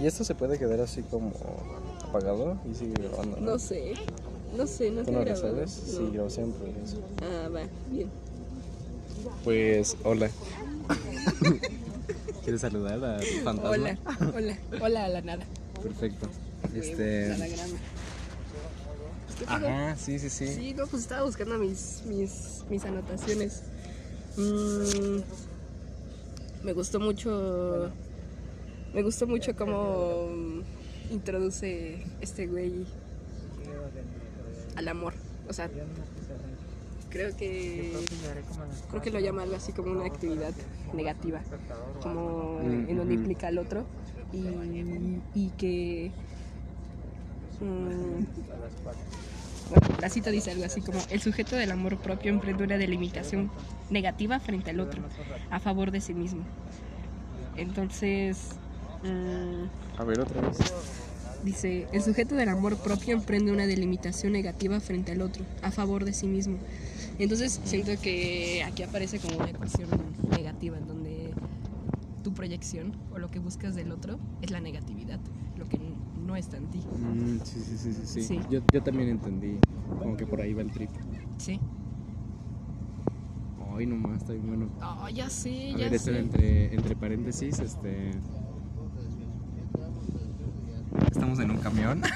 ¿Y esto se puede quedar así como apagado y sigue grabando? No sé. No sé, no ¿Tú te no lo sabes? Sí, No. grabo siempre. eso. Ah, va, bien. Pues, hola. ¿Quieres saludar a tu fantasma? Hola, hola, hola a la nada. Perfecto. A Este. Pues. Ajá, sí, sí, sí. Sí, no, pues estaba buscando mis, mis, mis anotaciones. Mm, me gustó mucho. Me gustó mucho cómo introduce este güey al amor. O sea, creo que. Creo que lo llama algo así como una actividad negativa. Como en donde implica al otro. Y, y que. mm, bueno, la cita dice algo así como, el sujeto del amor propio emprende una delimitación negativa frente al otro, a favor de sí mismo. Entonces, mm, A ver, otra vez. dice, el sujeto del amor propio emprende una delimitación negativa frente al otro, a favor de sí mismo. Entonces, siento que aquí aparece como una ecuación negativa, en donde tu proyección o lo que buscas del otro es la negatividad, lo que no está en ti. Mm, sí, sí, sí, sí, sí. Sí. Yo, yo también entendí. Como que por ahí va el trip. Sí. Ay, nomás, está bien bueno. Oh, ya sé, A ya ver, sé. entre, entre paréntesis, este. Estamos en un camión.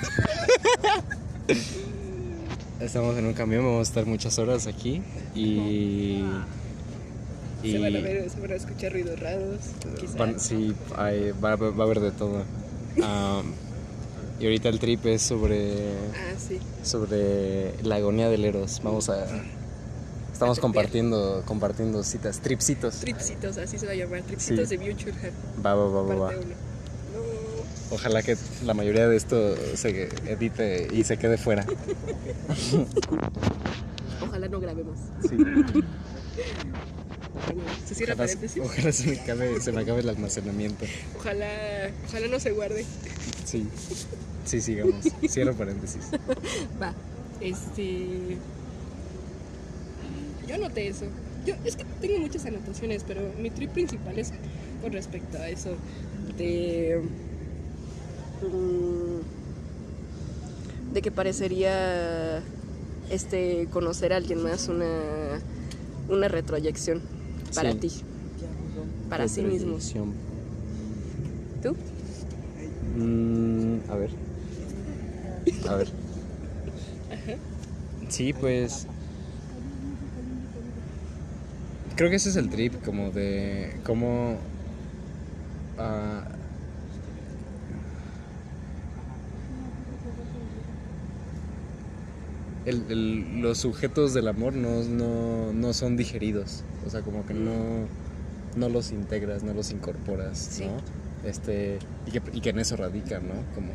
Estamos en un camión, vamos a estar muchas horas aquí y. y Se van a ver, se van a escuchar ruidos raros, van- sí, hay- va, va a haber de todo. Y ahorita el trip es sobre, Ah, sí. sobre la agonía del Eros. Vamos a. Estamos compartiendo, compartiendo citas, tripsitos. Tripsitos, así se va a llamar. Tripsitos Sí. de Future Va, va, va, va, va. Ojalá que la mayoría de esto se edite y se quede fuera. Ojalá no grabemos. Sí. Bueno, Se cierra Ojalá, paréntesis. ojalá se, me acabe, se me acabe el almacenamiento. Ojalá, ojalá no se guarde. Sí. Sí, sigamos. Cierro paréntesis. Va. Este. Yo anoté eso. Yo, es que tengo muchas anotaciones, pero mi trip principal es con respecto a eso. De. Mm, de que parecería. Este. conocer a alguien más una. una retroyección para Sí. ti. Para sí mismo. ¿Tú? Mm, a ver. A ver. Sí, pues. Creo que ese es el trip, como de cómo. ah, el- el- los sujetos del amor no, no, no son digeridos. O sea, como que no, no los integras, no los incorporas, Sí. ¿no? Este, y, que, y que en eso radica, ¿no? Como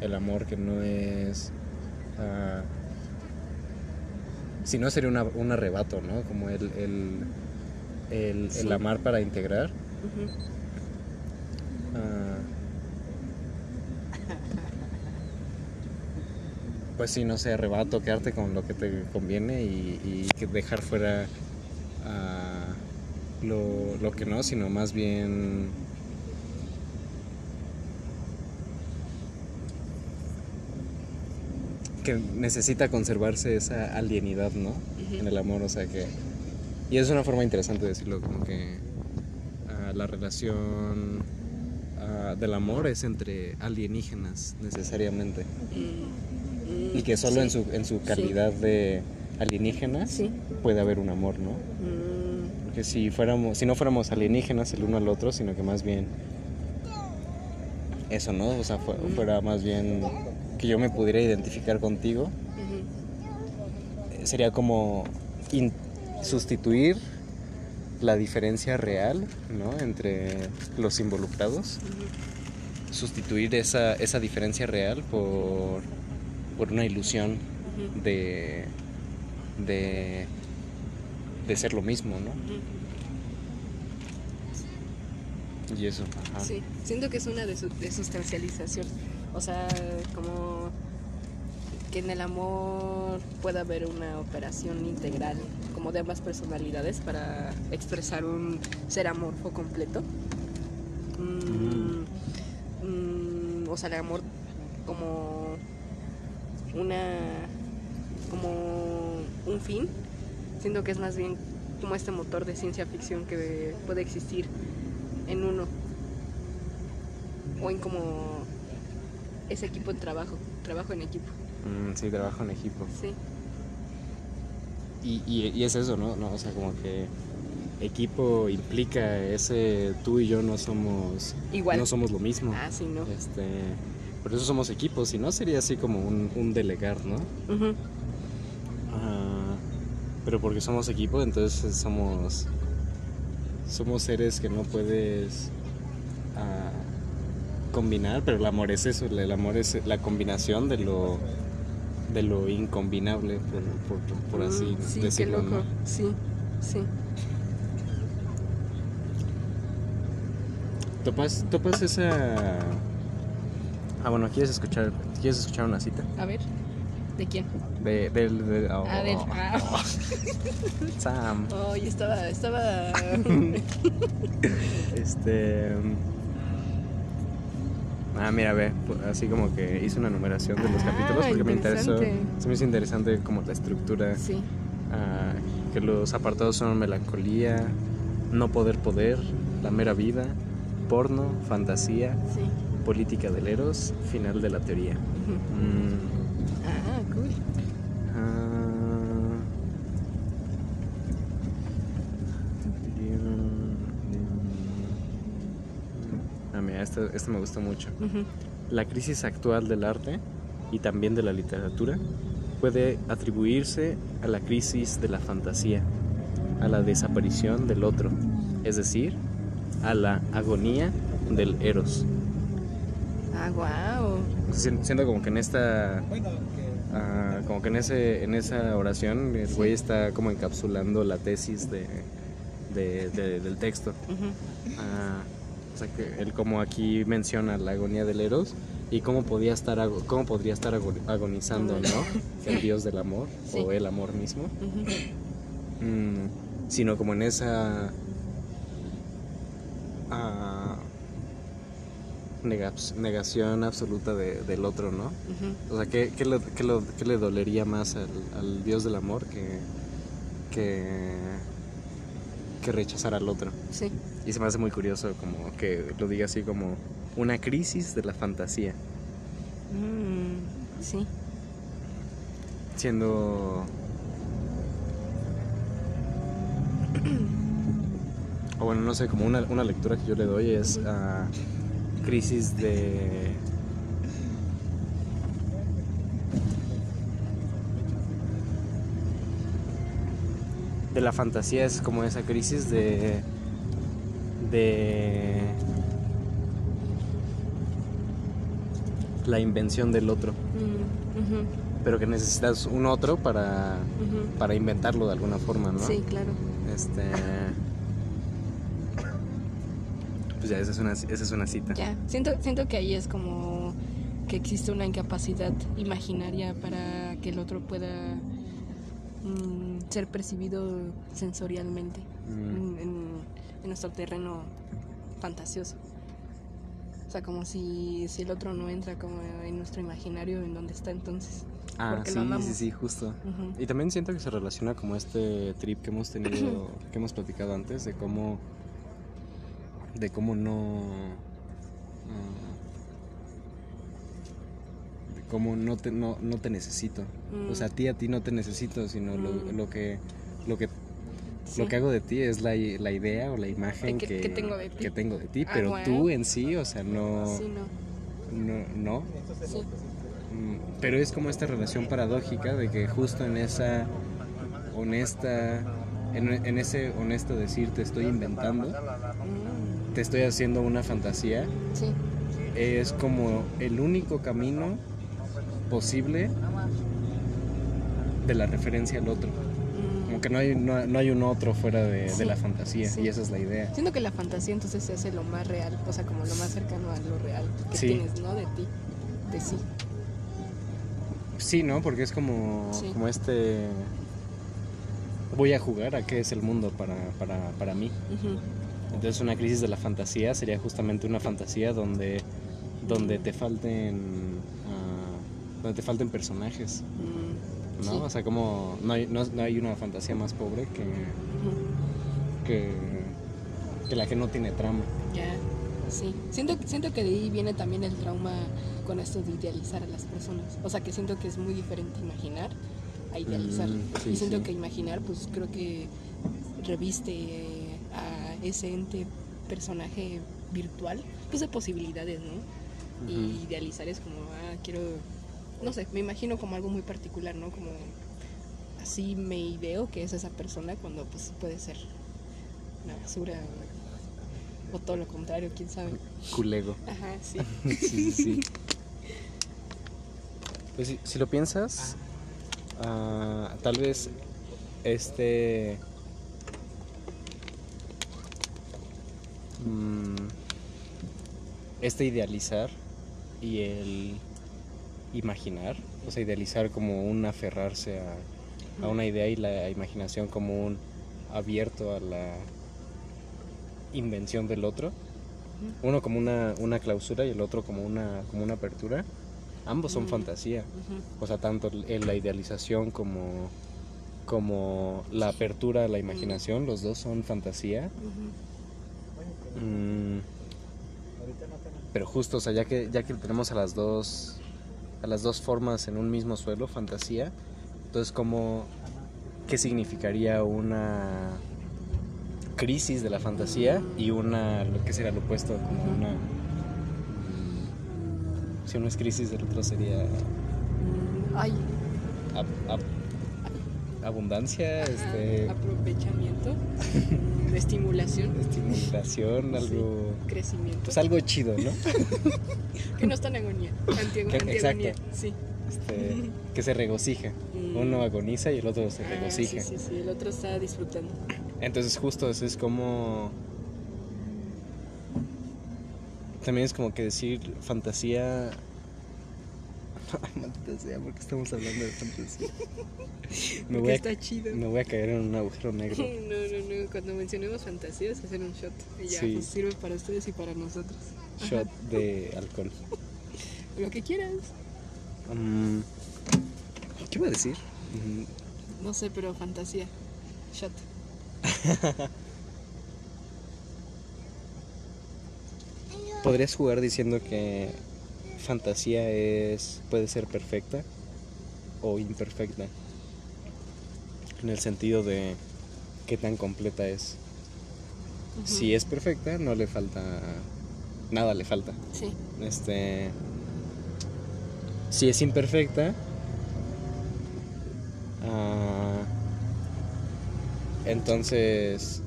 el amor que no es... ah, si no sería una- un arrebato, ¿no? Como el, el, el, Sí. el amar para integrar. Ah, pues sí, no sé, arrebato, quedarte con lo que te conviene y, dejar fuera ah, lo, lo que no, sino más bien que necesita conservarse esa alienidad, ¿no? En el amor, o sea que... Y es una forma interesante de decirlo, como que ah, la relación ah, del amor es entre alienígenas necesariamente. Mm, mm, Y que solo en su, en su calidad de alienígenas Sí. puede haber un amor, ¿no? Mm, Porque si fuéramos, si no fuéramos alienígenas el uno al otro, sino que más bien eso, ¿no? O sea, fu- fuera más bien que yo me pudiera identificar contigo, sería como sustituir la diferencia real, ¿no? Entre los involucrados, sustituir esa, esa diferencia real por, por una ilusión de, de, de ser lo mismo, ¿no? Y eso, ajá. Sí, siento que es una desu- desustancialización. O sea, como que en el amor pueda haber una operación integral, como de ambas personalidades, para expresar un ser amorfo completo. Mm, mm, sea, el amor como una como un fin, siento que es más bien como este motor de ciencia ficción que puede existir en uno o en como ese equipo de trabajo, trabajo en equipo. Mm, sí, trabajo en equipo. Sí. Y, y, y es eso, ¿no? ¿no? O sea, como que equipo implica ese tú y yo no somos Igual. no somos lo mismo. Ah, sí, ¿no? Este, por eso somos equipos, si no sería así como un, un delegar, ¿no? Ah, pero porque somos equipo, entonces somos somos seres que no puedes ah, combinar, pero el amor es eso, el amor es la combinación de lo de lo incombinable, por, por- por así sí, decirlo. qué loco. ¿no? Sí, sí. ¿Topas, topas esa... Ah, bueno, ¿quieres escuchar, ¿quieres escuchar una cita? A ver, ¿de quién? De, del... de- oh, Ah, del. Ah, Sam. oh, estaba, estaba. Este... Ah, mira, ve, pu- así como que hice una numeración de los Ah, capítulos porque me interesó, se me hizo interesante como la estructura, Sí. ah, que los apartados son melancolía, no poder poder, la mera vida, porno, fantasía, Sí. Política del eros, final de la teoría. Mm, Ah, cool. Ah, mira, este, este me gusta mucho. La crisis actual del arte y también de la literatura puede atribuirse a la crisis de la fantasía, a la desaparición del otro, es decir, a la agonía del eros. Ah, wow. Siento como que en esta ah, como que en ese en esa oración el güey está como encapsulando la tesis de, de- de- del texto Ah, o sea que él como aquí menciona la agonía del eros y cómo podía estar cómo podría estar ago- agonizando no el dios del amor Sí. o el amor mismo. Mm, sino como en esa ah, negación absoluta de- del otro, ¿no? O sea, ¿qué, qué le, qué lo- qué le dolería más al, al dios del amor que, que, que rechazar al otro? Sí. Y se me hace muy curioso como que lo diga así como una crisis de la fantasía, Mm, sí. siendo... O bueno, no sé, como una, una lectura que yo le doy es ah, crisis de... De la fantasía es como esa crisis de... De... La invención del otro. Mm, Pero que necesitas un otro para, para inventarlo de alguna forma, ¿no? Sí, claro. Este. Pues ya, esa es una, esa es una cita. Ya. Siento, siento que ahí es como que existe una incapacidad imaginaria para que el otro pueda mm, ser percibido sensorialmente Mm. en, en- nuestro terreno fantasioso. O sea, como si, si el otro no entra como en nuestro imaginario, en donde está entonces. Ah, sí, sí, sí, justo. Ujú. Y también siento que se relaciona como este trip que hemos tenido, que hemos platicado antes, de cómo. De cómo no. de cómo no te, no, no te necesito. O sea, a Mm. ti a ti no te necesito, sino lo, Mm. lo que. Lo que Sí. Lo que hago de ti es la, la idea o la imagen Que- que, que tengo de ti. que tengo de ti, Ah, pero guau. tú en sí, o sea, no, Sí, no. no. Sí. Mm, Pero es como esta relación paradójica de que justo en esa honesta, en, en ese honesto decir te estoy inventando, te estoy haciendo una fantasía, sí. es como el único camino posible de la referencia al otro. Mm. Como que no hay, no, no hay un otro fuera de, la fantasía sí. y esa es la idea. Siento que la fantasía entonces se hace lo más real, o sea, como lo más cercano a lo real que Sí. tienes, ¿no? De ti, de sí. Sí, ¿no? Porque es como, como este... Voy a jugar a qué es el mundo para, para, para mí. Ujú. Entonces una crisis de la fantasía sería justamente una fantasía donde, donde te falten ah, donde te falten personajes, Mm, ¿no? sí. O sea, como no hay, no, no hay una fantasía más pobre que, que, que la que no tiene trama. Ya, sí. Siento, siento que de ahí viene también el trauma con esto de idealizar a las personas. O sea, que siento que es muy diferente imaginar a idealizar. Mm, sí, y siento sí. que imaginar, pues creo que reviste ese ente personaje virtual, pues de posibilidades, ¿no? Y idealizar es como, ah, quiero, no sé, me imagino como algo muy particular, ¿no? Como así me ideo que es esa persona cuando pues puede ser una basura o, o todo lo contrario, quién sabe. Culego. Ajá, sí. sí, sí, sí. Pues si, si lo piensas, ah, tal vez este... mm, este idealizar y el imaginar, o sea, idealizar como un aferrarse a, a una idea y la imaginación como un abierto a la invención del otro. Uno como una, una clausura y el otro como una, como una apertura. Ambos son Mm. fantasía. O sea, tanto en la idealización como, como la apertura a la imaginación, los dos son fantasía. Mm, pero justo, o sea, ya que, ya que tenemos a las dos a las dos formas en un mismo suelo, fantasía, entonces como qué significaría una crisis de la fantasía y una lo que sería lo opuesto, como una si uno es crisis, el otro sería Ay, ab- ab- abundancia, ajá, este aprovechamiento, estimulación, estimulación, algo crecimiento. pues algo chido, ¿no? que no está en agonía, antiagonía, exacto. sí. Este, que se regocija. Mm. Uno agoniza y el otro se Ah, regocija. sí, sí, sí, el otro está disfrutando. Entonces justo eso es como... También es como que decir fantasía... Ay, maldita sea, ¿por qué estamos hablando de fantasía? Me Porque voy, a, está chido. me voy a caer en un agujero No, negro. no, no, cuando mencionemos fantasías, hacer un shot. Y ya, Sí. pues sirve para ustedes y para nosotros. Shot de alcohol. Lo que quieras. Mm, ¿Qué iba a decir? Mm, No sé, pero fantasía. Shot. Podrías jugar diciendo que fantasía es puede ser perfecta o imperfecta. En el sentido de qué tan completa es. Si es perfecta, no le falta nada le falta. Sí. Este si es imperfecta ah, entonces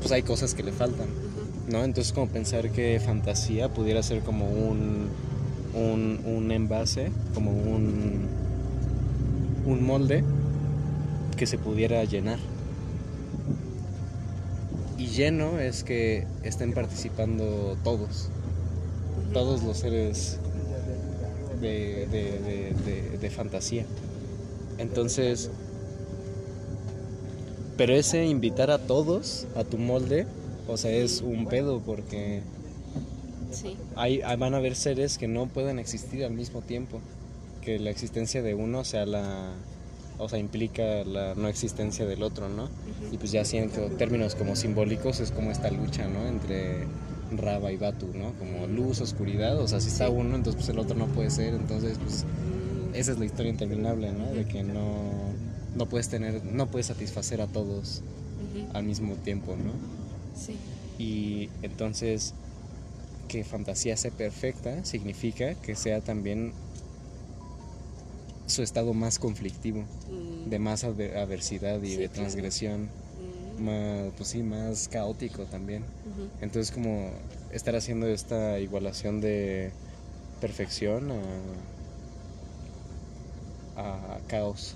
pues hay cosas que le faltan. ¿No? Entonces como pensar que fantasía pudiera ser como un, un, un envase, como un, un molde que se pudiera llenar. Y lleno es que estén participando todos, todos los seres de, de- de- de- de fantasía. Entonces, pero ese invitar a todos a tu molde, o sea, es un pedo porque Sí. hay, van a haber seres que no pueden existir al mismo tiempo. Que la existencia de uno sea la. O sea, implica la no existencia del otro, ¿no? Y pues ya así en co- términos como simbólicos es como esta lucha, ¿no? Entre Raba y Batu, ¿no? Como luz, oscuridad, o sea, si está uno, entonces pues el otro no puede ser, entonces pues esa es la historia interminable, ¿no? De que no, no puedes tener, no puedes satisfacer a todos al mismo tiempo, ¿no? Sí. Y entonces que fantasía sea perfecta significa que sea también su estado más conflictivo, Mm, de más adver- adversidad y Sí, de claro. transgresión, mm, más, pues sí, más caótico también. Entonces como estar haciendo esta igualación de perfección a, a caos.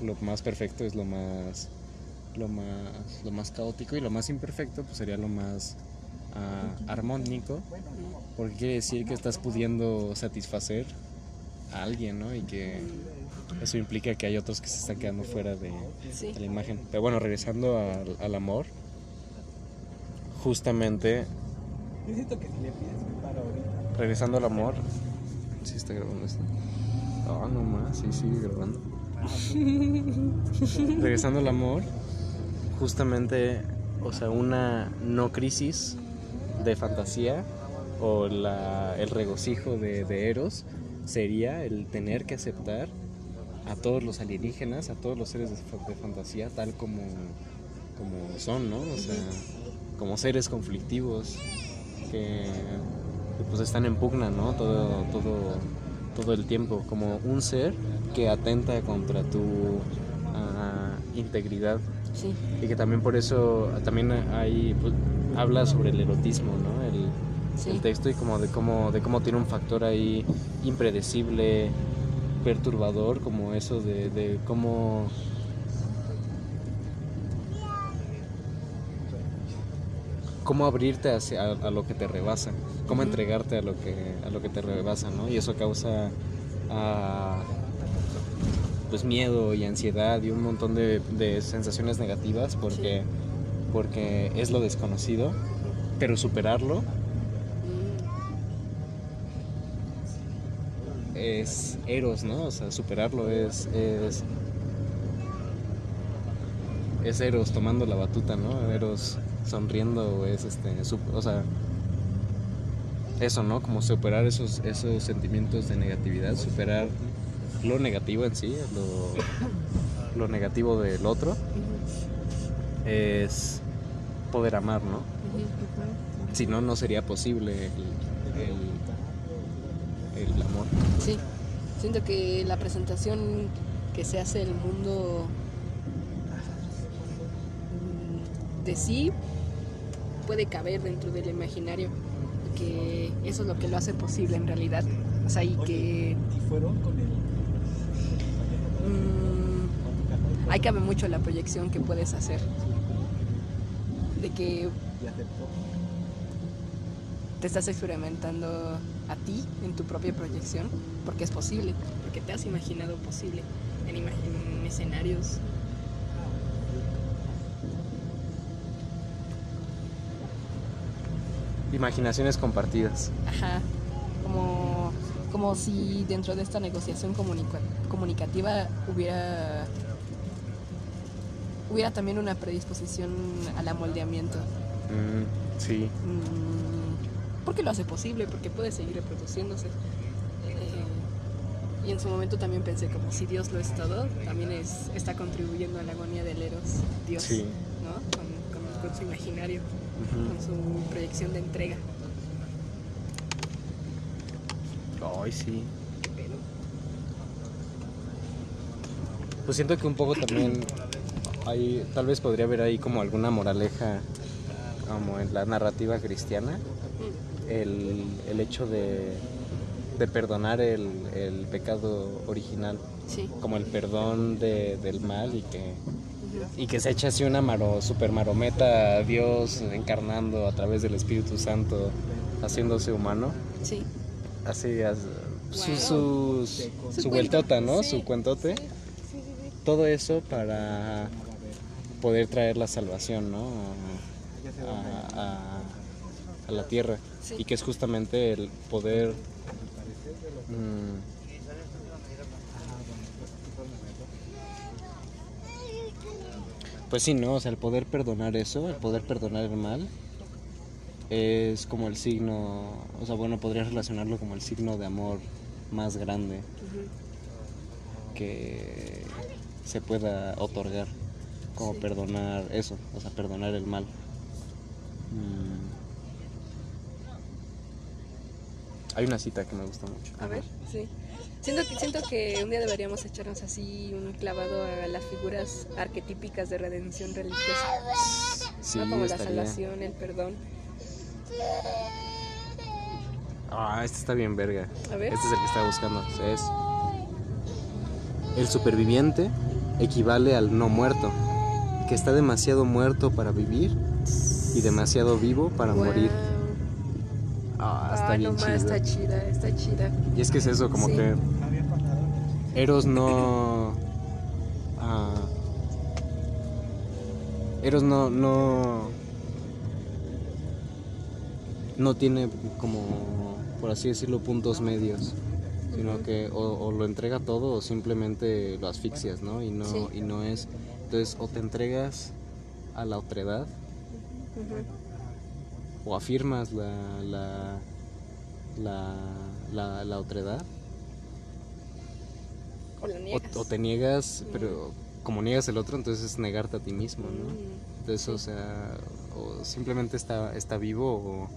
Mm, Lo más perfecto es lo más lo más lo más caótico y lo más imperfecto pues sería lo más ah, armónico porque quiere decir que estás pudiendo satisfacer a alguien, ¿no? Y que eso implica que hay otros que se están quedando fuera de, Sí. de la imagen. Pero bueno, regresando al, al amor, justamente Yo siento que si le pides me paro ahorita. Regresando al amor. Sí, está grabando esto. Ah, no más, sí, sigue grabando. Regresando al amor, justamente, o sea, una no crisis de fantasía o el regocijo de, Eros sería el tener que aceptar a todos los alienígenas, a todos los seres de, fa- de fantasía, tal como, como son, ¿no? O sea, como seres conflictivos que, que, pues están en pugna, ¿no? Todo, todo, todo el tiempo, como un ser que atenta contra tu ah, integridad Sí. y que también por eso también hay pues, habla sobre el erotismo, ¿no? El, Sí. el texto y como de cómo de cómo tiene un factor ahí impredecible, perturbador, como eso de, de cómo cómo abrirte hacia a, a lo que te rebasa, cómo entregarte a lo que a lo que te rebasa, ¿no? Y eso causa ah, pues miedo y ansiedad y un montón de, de sensaciones negativas porque porque es lo desconocido, pero superarlo es eros, ¿no? O sea, superarlo es es es eros tomando la batuta, ¿no? Eros sonriendo es este, su- o sea, eso, ¿no? Como superar esos esos sentimientos de negatividad, superar lo negativo en sí, lo, lo negativo del otro es poder amar, ¿no? Si no, no sería posible el, el, el amor. Sí, siento que la presentación que se hace del mundo mm, de sí puede caber dentro del imaginario, que eso es lo que lo hace posible en realidad. O sea, y que ¿Y fueron con el mm, ahí cabe mucho la proyección que puedes hacer. De que te estás experimentando a ti en tu propia proyección, porque es posible, porque te has imaginado posible en, escenarios. Imaginaciones compartidas. Ajá, como, como si dentro de esta negociación comunica- comunicativa hubiera hubiera también una predisposición al amoldeamiento. Mm, sí, Mm, porque lo hace posible, porque puede seguir reproduciéndose. Eh, y en su momento también pensé como si Dios lo es todo, también es, está contribuyendo a la agonía del Eros, Dios, Sí. ¿no? Con, con- con su imaginario, con su proyección de entrega. Ay, sí. Pues siento que un poco también hay, tal vez podría haber ahí como alguna moraleja como en la narrativa cristiana, el, el hecho de, de perdonar el, el pecado original, Sí. como el perdón de- del mal y que, y que se echa así una maro, super marometa a Dios encarnando a través del Espíritu Santo, haciéndose humano. Sí. Así, as- su, Wow. su, su, Su vueltota, ¿no? sí. Su cuentote. Todo eso para poder traer la salvación, ¿no? A, a- a la tierra. Sí. Y que es justamente el poder... mm, pues sí, ¿no? O sea, el poder perdonar eso, el poder perdonar el mal, es como el signo, o sea, bueno, podrías relacionarlo como el signo de amor más grande que se pueda otorgar, como Sí. perdonar eso, o sea, perdonar el mal. Mm. Hay una cita que me gusta mucho. A ver, sí. Siento que, siento que un día deberíamos echarnos así un clavado a las figuras arquetípicas de redención religiosa. Sí, ¿no? Como la salvación, el perdón. Ah, este está bien verga. A ver. Este es el que estaba buscando. Es el superviviente equivale al no muerto, que está demasiado muerto para vivir y demasiado vivo para morir. Ah, está Ah, bien no está chida, está chida. Y es que es eso, como Sí. que. Eros no. ah, Eros no, no. no tiene como, por así decirlo, puntos medios, sino que o, o lo entrega todo o simplemente lo asfixias, ¿no? Y no, Sí. y no es, entonces o te entregas a la otredad Ujú. o afirmas la, la, la, la, la otredad O la niegas. o, o te niegas, pero como niegas el otro, entonces es negarte a ti mismo, ¿no? Entonces, sí. o sea, o simplemente está, está vivo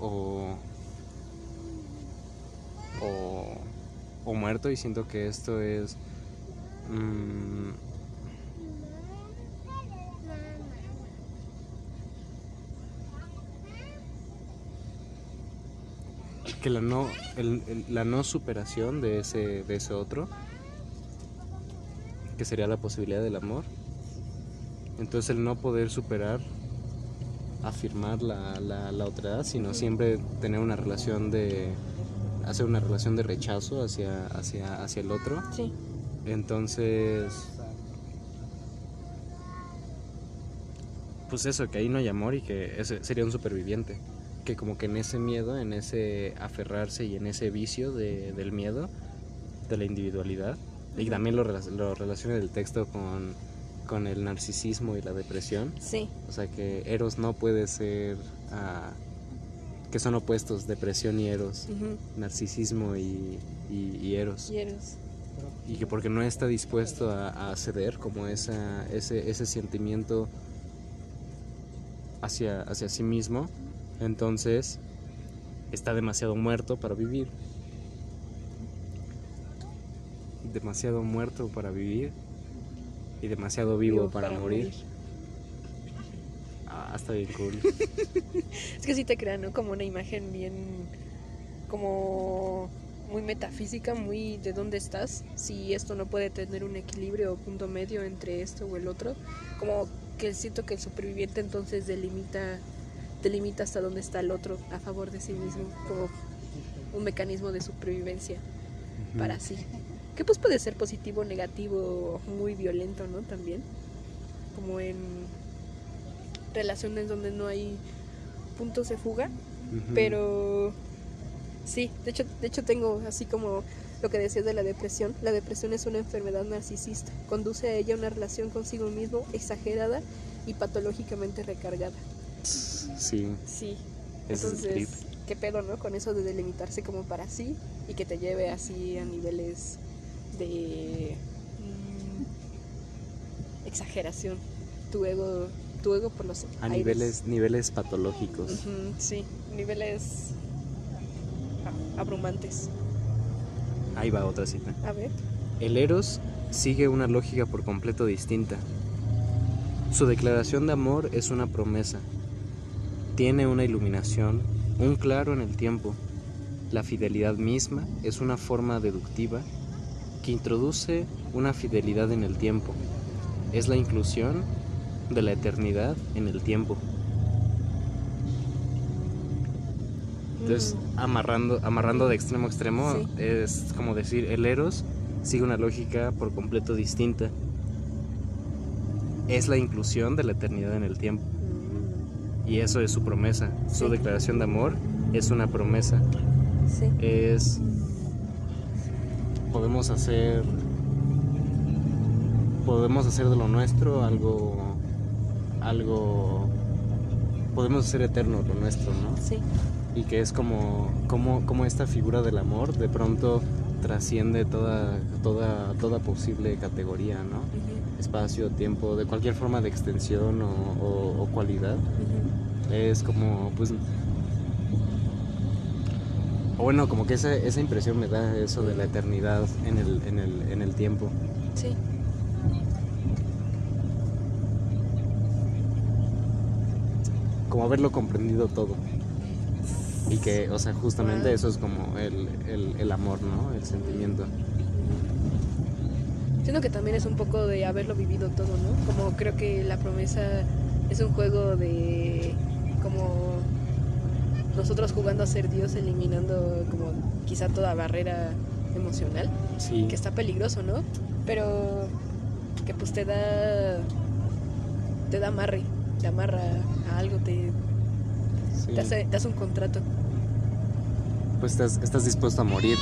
o, o, o, o muerto y siento que esto es... mm, que la no, el- el- la no superación de ese, de ese otro, que sería la posibilidad del amor, entonces el no poder superar, afirmar la, la, la otredad, sino siempre tener una relación de, hacer una relación de rechazo hacia, hacia, hacia el otro. Sí. Entonces, pues eso, que ahí no hay amor y que ese sería un superviviente. Que como que en ese miedo, en ese aferrarse y en ese vicio de- del miedo, de la individualidad, y también lo, lo relaciona el texto con, con el narcisismo y la depresión. Sí. O sea que Eros no puede ser, ah, que son opuestos, depresión y Eros, narcisismo y, y, y Eros Y eres. y que porque no está dispuesto a, a ceder como esa, ese, ese sentimiento hacia, hacia sí mismo, entonces está demasiado muerto para vivir. Demasiado muerto para vivir y demasiado vivo, para, morir. Ah, está bien cool. Es que sí te crea, ¿no? Como una imagen bien. como. muy metafísica, muy de dónde estás. Si esto no puede tener un equilibrio o punto medio entre esto o el otro. Como que siento que el superviviente entonces delimita. Delimita hasta dónde está el otro a favor de sí mismo. Como un mecanismo de supervivencia para sí. Que pues puede ser positivo, negativo, muy violento, ¿no? También. Como en relaciones donde no hay puntos de fuga. Pero sí, de hecho, de hecho tengo así como lo que decías de la depresión. La depresión es una enfermedad narcisista. Conduce a ella una relación consigo mismo exagerada y patológicamente recargada. Sí, Sí. ese es el trip. Entonces, qué pedo, ¿no? Con eso de delimitarse como para sí y que te lleve así a niveles de mm, exageración. Tu ego, tu ego por los A aires. niveles, niveles patológicos. Sí, niveles abrumantes. Ahí va otra cita. A ver. El Eros sigue una lógica por completo distinta. Su declaración de amor es una promesa. Tiene una iluminación, un claro en el tiempo. La fidelidad misma es una forma deductiva que introduce una fidelidad en el tiempo. Es la inclusión de la eternidad en el tiempo. Entonces, Mm, amarrando, amarrando de extremo a extremo, Sí. es como decir, el Eros sigue una lógica por completo distinta. Es la inclusión de la eternidad en el tiempo. Y eso es su promesa. Su declaración de amor es una promesa. sí. Es... Podemos hacer... Podemos hacer de lo nuestro algo... Algo... Podemos hacer eterno lo nuestro, ¿no? Sí. y que es como, como, como esta figura del amor de pronto trasciende toda, toda, toda posible categoría, ¿no? Espacio, tiempo, de cualquier forma de extensión o, o- o cualidad. ujú. Es como, pues... O bueno, como que esa, esa impresión me da eso de la eternidad en el, en el, en el tiempo. Sí. Como haberlo comprendido todo. Y que, o sea, justamente Wow. eso es como el, el, el amor, ¿no? El sentimiento. Siento que también es un poco de haberlo vivido todo, ¿no? Como creo que la promesa es un juego de como nosotros jugando a ser Dios, eliminando como quizá toda barrera emocional, Sí. que está peligroso, ¿no? Pero que pues te da te da amarre, te amarra a algo, te Sí. Te, hace, te hace un contrato. Pues estás, estás dispuesto a morir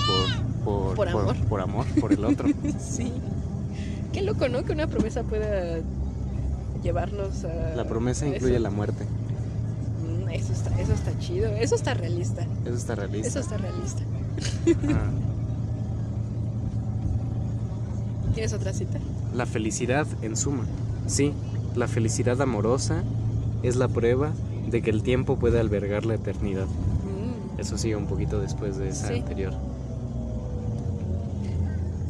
por, por, Por amor. por amor, por el otro. sí. Qué loco, ¿no? Que una promesa pueda llevarnos a. La promesa a incluye eso. la muerte. Eso está, eso está chido. Eso está realista. Eso está realista. Eso está realista. Ah. ¿Tienes otra cita? La felicidad, en suma. Sí, la felicidad amorosa es la prueba de que el tiempo puede albergar la eternidad. Mm, Eso sigue un poquito después de esa Sí. anterior.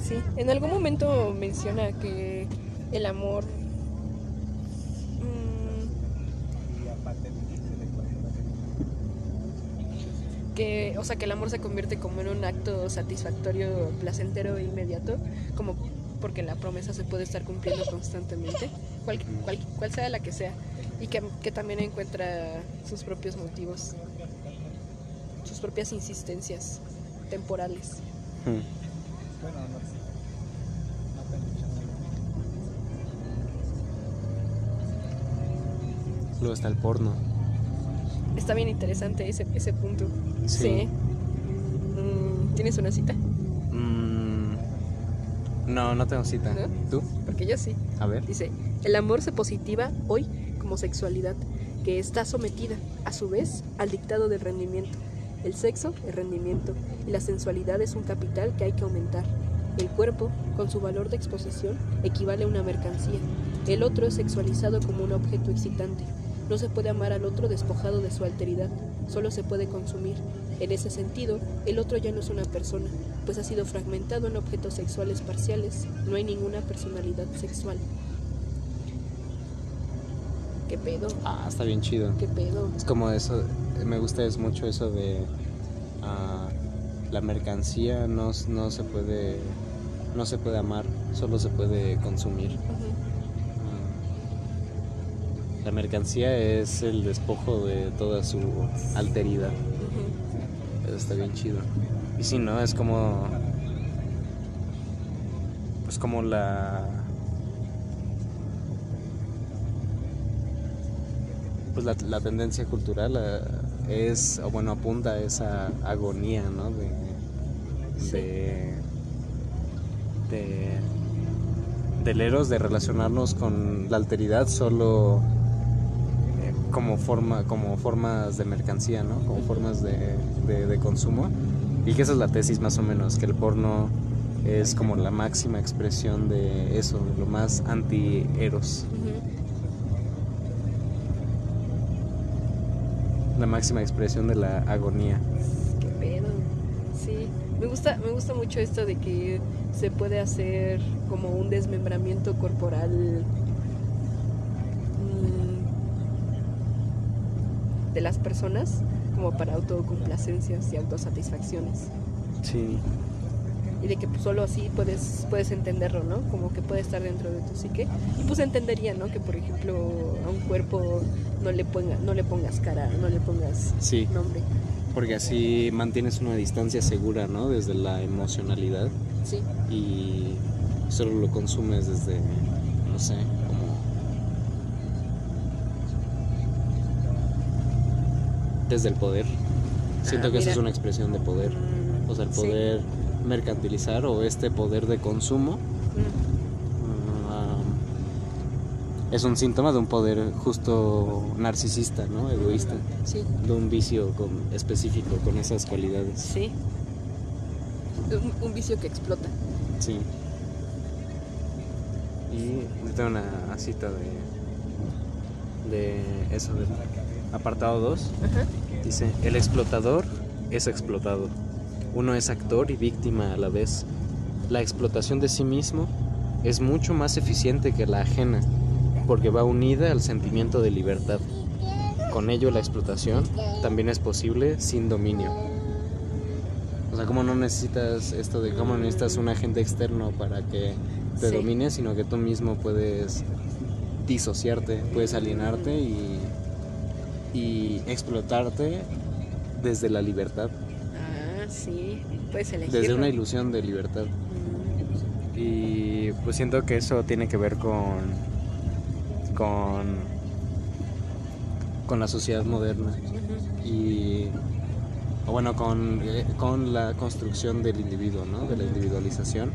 sí. En algún momento menciona que el amor. mm, Y aparte dice de cuando que, o sea, que el amor se convierte como en un acto satisfactorio, placentero e inmediato, como porque la promesa se puede estar cumpliendo constantemente, cual, cual, cual sea la que sea, y que, que también encuentra sus propios motivos, sus propias insistencias temporales. Hmm. Luego está el porno. Está bien interesante ese, ese punto. Sí. Mm, ¿Tienes una cita? Mm, no, no tengo cita. ¿No? ¿Tú? Porque yo sí. A ver. Dice, el amor se positiva hoy como sexualidad, que está sometida, a su vez, al dictado del rendimiento. El sexo es rendimiento y la sensualidad es un capital que hay que aumentar. El cuerpo, con su valor de exposición, equivale a una mercancía. El otro es sexualizado como un objeto excitante. No se puede amar al otro despojado de su alteridad, solo se puede consumir. En ese sentido, el otro ya no es una persona, pues ha sido fragmentado en objetos sexuales parciales. No hay ninguna personalidad sexual. ¿Qué pedo? Ah, está bien chido. ¿Qué pedo? Es como eso, me gusta es mucho eso de ah, la mercancía no, se puede no se puede amar, solo se puede consumir. La mercancía es el despojo de toda su alteridad. Eso está bien chido. Y si no, es como. Pues como la. Pues la, la tendencia cultural eh, es, o bueno, apunta a esa agonía, ¿no? De. de. de del eros de relacionarnos con la alteridad solo como forma como formas de mercancía no como formas de, de- de consumo y que esa es la tesis más o menos que el porno es como la máxima expresión de eso de lo más anti eros Ujú. la máxima expresión de la agonía ¿Qué pedo? Sí, me gusta, me gusta mucho esto de que se puede hacer como un desmembramiento corporal mm, de las personas como para autocomplacencias y autosatisfacciones. sí Y de que pues, solo así puedes, puedes entenderlo, ¿no? Como que puede estar dentro de tu psique. Y pues entendería, ¿no? Que por ejemplo a un cuerpo no le, ponga, no le pongas cara, no le pongas sí nombre. porque así mantienes una distancia segura no desde la emocionalidad Sí. y solo lo consumes desde, no sé, como... Desde el poder. Siento Ah, que eso es una expresión de poder. O sea, el sí. poder mercantilizar o este poder de consumo Mm, ah, es un síntoma de un poder justo narcisista, ¿no? Egoísta. Sí, De un vicio con, específico con esas cualidades. sí. Un, un vicio que explota. Sí. Y yo tengo una cita de, de eso, del apartado 2. Ajá. Dice, el explotador es explotado. Uno es actor y víctima a la vez. La explotación de sí mismo es mucho más eficiente que la ajena, porque va unida al sentimiento de libertad. Con ello la explotación también es posible sin dominio. O sea, como no necesitas esto de cómo necesitas un agente externo para que te Sí. domine, sino que tú mismo puedes disociarte, puedes alienarte y, y explotarte desde la libertad, Ah, sí. Puedes elegir. desde una ilusión de libertad. Y pues siento que eso tiene que ver con con con la sociedad moderna y o bueno con, eh, con la construcción del individuo, ¿no? De la individualización.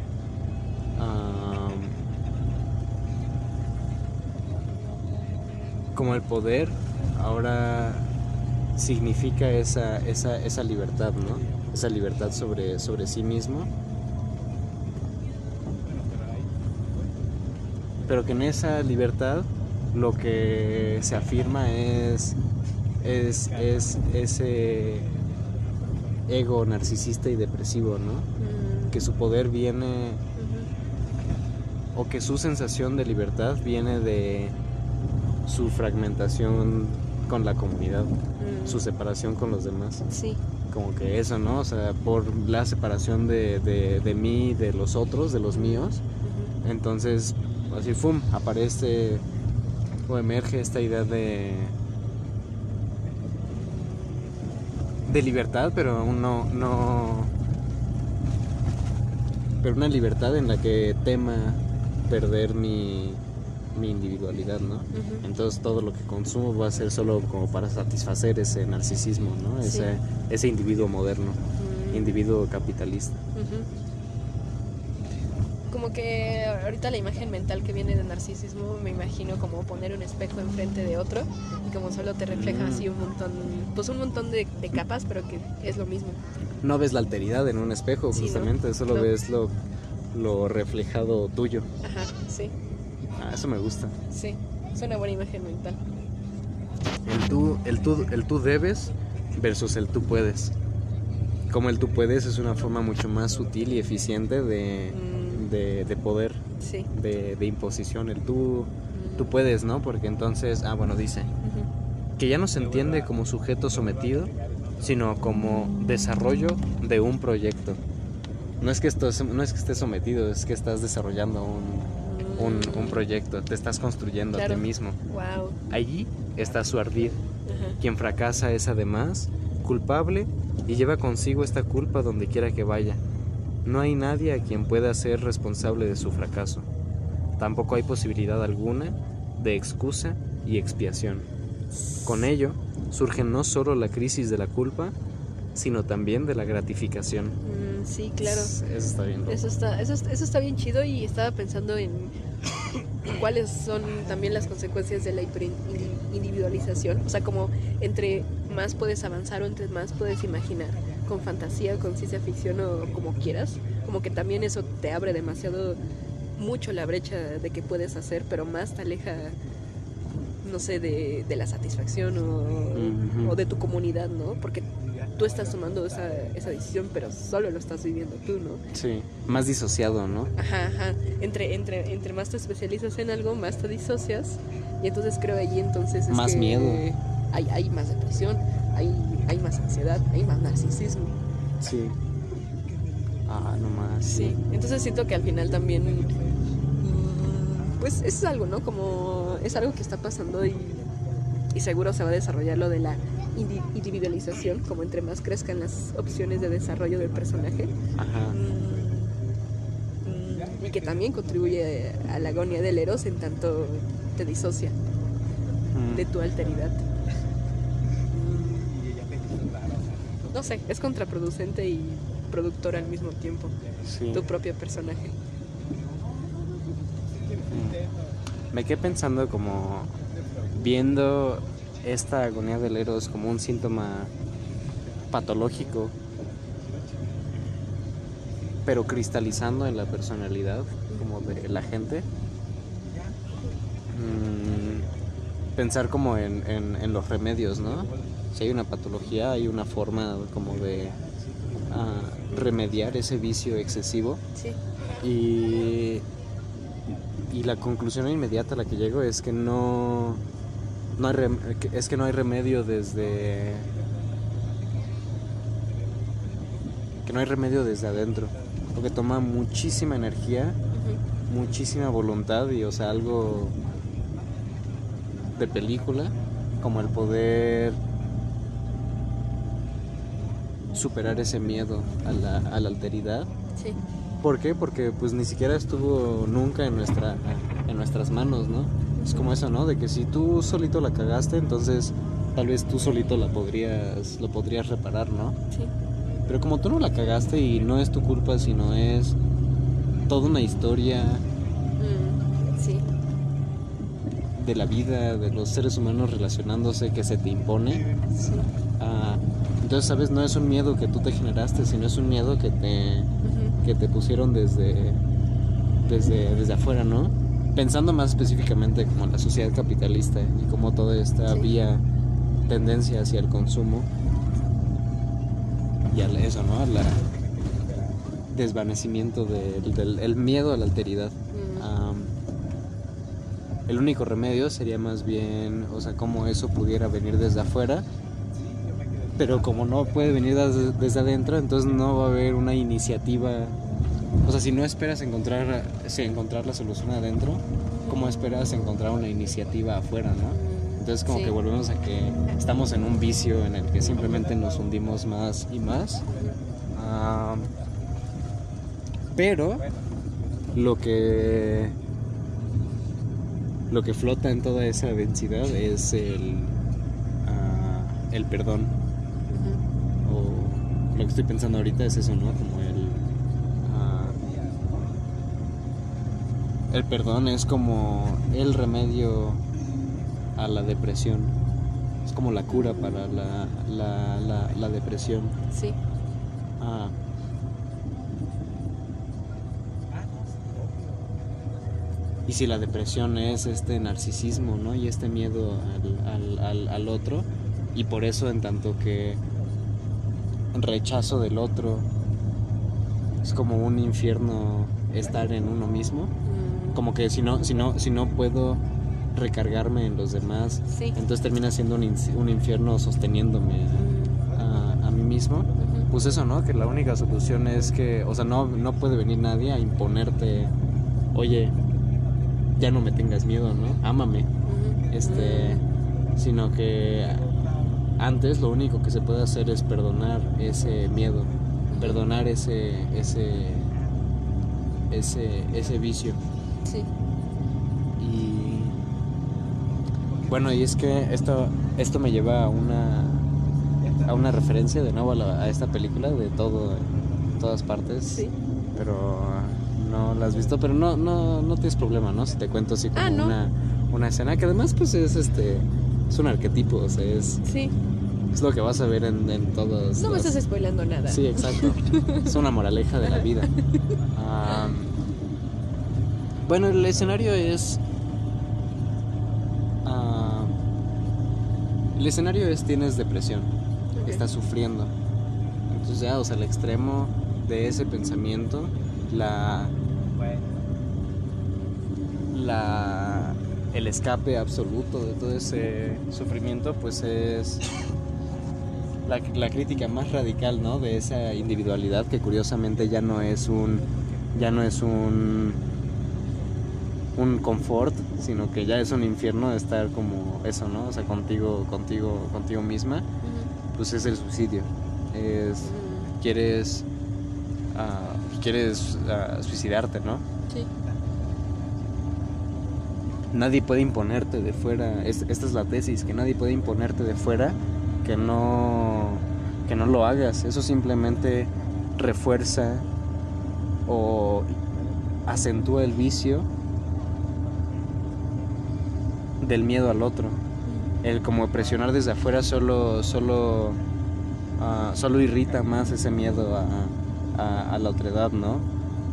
Como el poder ahora significa esa, esa, esa libertad, ¿no? Esa libertad sobre, sobre sí mismo. Pero que en esa libertad lo que se afirma es, es, es ese ego narcisista y depresivo, ¿no? Mm, Que su poder viene, o que su sensación de libertad viene de su fragmentación con la comunidad, Mm, su separación con los demás. Sí. Como que eso, ¿no? O sea, por la separación de, de, de mí, de los otros, de los míos. Entonces, así, ¡fum! Aparece o emerge esta idea de. de libertad, pero aún no. no pero una libertad en la que tema perder mi, mi individualidad, ¿no? Ujú. Entonces todo lo que consumo va a ser solo como para satisfacer ese narcisismo, ¿no? Sí. Ese, ese individuo moderno, Mm. individuo capitalista. Como que ahorita la imagen mental que viene de narcisismo me imagino como poner un espejo enfrente de otro y como solo te refleja Mm. así un montón, pues un montón de, de capas, pero que es lo mismo. No ves la alteridad en un espejo, Sí, ¿no? justamente, solo No. ves lo, lo reflejado tuyo. Ajá, sí, Ah, eso me gusta. sí. Es una buena imagen mental. El tú, el tú, el tú debes versus el tú puedes. Como el tú puedes es una forma mucho más sutil y eficiente de, Mm. de, de poder, Sí. de, de imposición. El tú, Mm. tú puedes, ¿no? Porque entonces, ah, bueno, dice que ya no se entiende como sujeto sometido, sino como desarrollo de un proyecto. No es que, esto, no es que estés sometido, es que estás desarrollando un, un, un proyecto, te estás construyendo a ti mismo. Wow. Allí está su ardid. Ajá. Quien fracasa es además culpable y lleva consigo esta culpa donde quiera que vaya. No hay nadie a quien pueda ser responsable de su fracaso. Tampoco hay posibilidad alguna de excusa y expiación. Con ello surge no solo la crisis de la culpa, sino también de la gratificación. Sí, claro. Eso está bien. loco. Eso está, eso, eso está bien chido y estaba pensando en cuáles son también las consecuencias de la hiperindividualización. O sea, como entre más puedes avanzar o entre más puedes imaginar con fantasía o con ciencia ficción o como quieras, como que también eso te abre demasiado mucho la brecha de que puedes hacer, pero más te aleja, no sé, de, de la satisfacción o de tu comunidad, ¿no? Porque tú estás tomando esa, esa decisión, pero solo lo estás viviendo tú, ¿no? Sí, más disociado, ¿no? Ajá, ajá. Entre, entre, entre más te especializas en algo, más te disocias. Y entonces creo ahí entonces es Más que miedo. Hay, hay más depresión, hay, hay más ansiedad, hay más narcisismo. Sí. Ah, no más. Sí. Entonces siento que al final también mm, pues es algo, ¿no? Como es algo que está pasando y, y seguro se va a desarrollar lo de la individualización, como entre más crezcan las opciones de desarrollo del personaje. Ajá. Mm, mm, y que también contribuye a la agonía del eros en tanto te disocia Mm. de tu alteridad. Mm, No sé, es contraproducente y productor al mismo tiempo, Sí. tu propio personaje. Me quedé pensando como viendo esta agonía del eros como un síntoma patológico, pero cristalizando en la personalidad como de la gente. Mm, pensar como en, en- en los remedios, ¿no? Si hay una patología, hay una forma como de ah, remediar ese vicio excesivo. Sí. Y, y la conclusión inmediata a la que llego es que no, no hay rem- es que no hay remedio desde que no hay remedio desde adentro porque toma muchísima energía muchísima voluntad y o sea algo de película como el poder superar ese miedo a la, a la alteridad Sí. ¿Por qué? Porque pues ni siquiera estuvo nunca en nuestra en nuestras manos, ¿no? Es como eso, ¿no? De que si tú solito la cagaste, entonces tal vez tú solito la podrías, lo podrías reparar, ¿no? Sí. Pero como tú no la cagaste y no es tu culpa, sino es toda una historia Mm, sí. de la vida, de los seres humanos relacionándose que se te impone. Sí. ah, entonces, ¿sabes? No es un miedo que tú te generaste, sino es un miedo que te, que te pusieron desde, desde, desde afuera, ¿no? Pensando más específicamente como la sociedad capitalista y como toda esta Sí. vía tendencia hacia el consumo y a eso, ¿no? Al desvanecimiento del, del el miedo a la alteridad. Mm, el único remedio sería más bien, o sea, como eso pudiera venir desde afuera, pero como no puede venir desde, desde adentro, entonces no va a haber una iniciativa. O sea, si no esperas encontrar, si encontrar la solución adentro, ¿cómo esperas encontrar una iniciativa afuera, no? Entonces como Sí. que volvemos a que estamos en un vicio en el que simplemente nos hundimos más y más. Pero lo que lo que flota en toda esa densidad es el ah, el perdón o lo que estoy pensando ahorita es eso no como el ah, el perdón es como el remedio a la depresión es como la cura para la, la, la, la depresión Sí. Ah. Y si la depresión es este narcisismo, ¿no? Y este miedo al, al, al, al otro, y por eso en tanto que rechazo del otro es como un infierno estar en uno mismo, como que si no, si no, si no puedo recargarme en los demás, Sí. entonces termina siendo un, in- un infierno sosteniéndome a, a mí mismo pues eso, ¿no? Que la única solución es que, o sea, no, no puede venir nadie a imponerte, oye, ya no me tengas miedo, ¿no? Ámame. Este, sino que antes lo único que se puede hacer es perdonar ese miedo, perdonar ese, ese, ese, ese vicio. Sí. Y bueno, y es que esto, esto me lleva a una, a una referencia de nuevo a, la- a esta película de todo en todas partes. Sí. Pero no la has visto, pero no, no, no tienes problema, ¿no? Si te cuento así como Ah, no. una, una escena que además pues es este es un arquetipo, o sea, es, Sí. es lo que vas a ver en, en todos. No me estás spoilando nada. Sí, exacto. es una moraleja de la vida. Am, bueno, el escenario es. am, el escenario es tienes depresión, estás sufriendo. Entonces ya, o sea, el extremo de ese pensamiento, la. la el escape absoluto de todo ese sufrimiento, pues es la, la crítica más radical, ¿no? De esa individualidad que curiosamente ya no es un ya no es un un confort, sino que ya es un infierno estar como eso, ¿no? O sea, contigo contigo contigo misma, pues es el suicidio. Es quieres ah, quieres ah, suicidarte, ¿no? Sí. nadie puede imponerte de fuera. Es- esta es la tesis, que nadie puede imponerte de fuera que no, que no lo hagas. Eso simplemente refuerza o acentúa el vicio del miedo al otro. El como presionar desde afuera solo, solo, ah, solo irrita más ese miedo a, a, a la otredad, ¿no?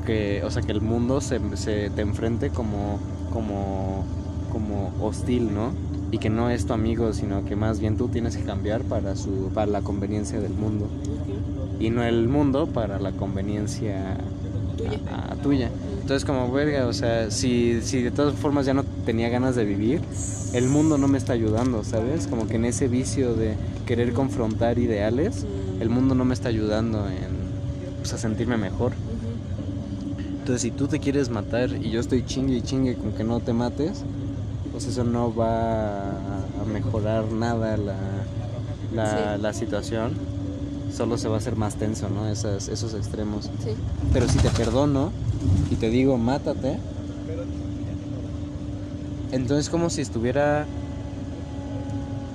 Que, o sea, que el mundo se, se te enfrente como, como, como hostil, ¿no? Y que no es tu amigo, sino que más bien tú tienes que cambiar para, su, para la conveniencia del mundo. Y no el mundo para la conveniencia Tuya. a- a tuya. Entonces como verga, o sea, si, si de todas formas ya no tenía ganas de vivir, el mundo no me está ayudando, ¿sabes? Como que en ese vicio de querer confrontar ideales, el mundo no me está ayudando en pues, a sentirme mejor. Entonces si tú te quieres matar y yo estoy chingue y chingue con que no te mates, pues eso no va a mejorar nada la, la, Sí. la situación. Solo se va a hacer más tenso, ¿no? Esas, esos extremos. Sí. Pero si te perdono y te digo, mátate, entonces como si estuviera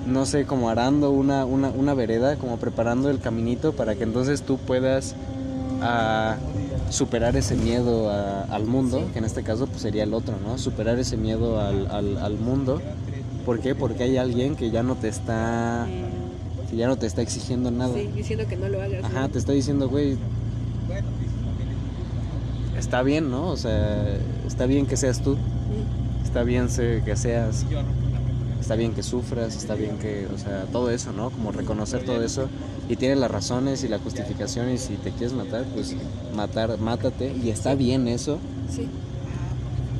no sé, como arando una, una, una vereda, como preparando el caminito para que entonces tú puedas ah, superar ese miedo a- al mundo, Sí. que en este caso pues sería el otro, ¿no? Superar ese miedo al, al, al mundo. ¿Por qué? Porque hay alguien que ya no te está, que ya no te está exigiendo nada. sí, diciendo que no lo hagas. Ajá, ¿no? te está diciendo, güey, está bien, ¿no? O sea, está bien que seas tú, Mm, está bien que seas, está bien que sufras, está bien que, o sea, todo eso, ¿no? Como reconocer todo eso y tienes las razones y la justificación y si te quieres matar, pues matar, mátate y está bien eso. Sí,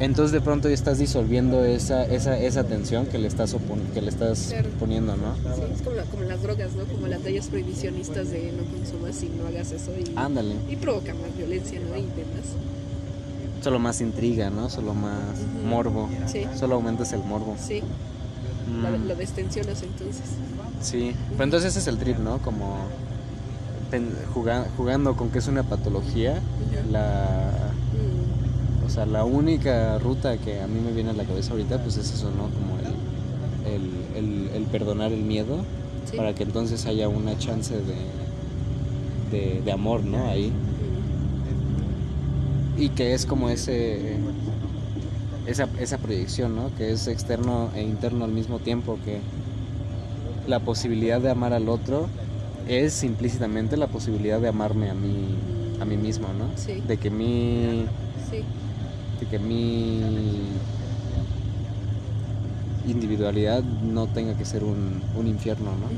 Entonces de pronto ya estás disolviendo esa, esa, esa tensión que le estás, que le estás Claro. poniendo, ¿no? sí, es como, la- como las drogas, ¿no? Como las leyes prohibicionistas de no consumas y no hagas eso y, Ándale, y provoca más violencia, ¿no? Y demás. solo más intriga, ¿no? Solo más Ujú. morbo, Sí, solo aumentas el morbo. sí, Mm. lo, lo destensionas entonces. Sí, pero entonces ese es el trip, ¿no? Como pen- juga- jugando con que es una patología, la, o sea, la única ruta que a mí me viene a la cabeza ahorita, pues es eso, ¿no? Como el, el, el- el perdonar el miedo sí. para que entonces haya una chance de, de, de amor, ¿no? Ahí. Y que es como ese esa, esa proyección, ¿no? Que es externo e interno al mismo tiempo, que la posibilidad de amar al otro es implícitamente la posibilidad de amarme a mí, a mí mismo, ¿no? Sí. De que mi, sí, de que mi individualidad no tenga que ser un, un infierno, ¿no?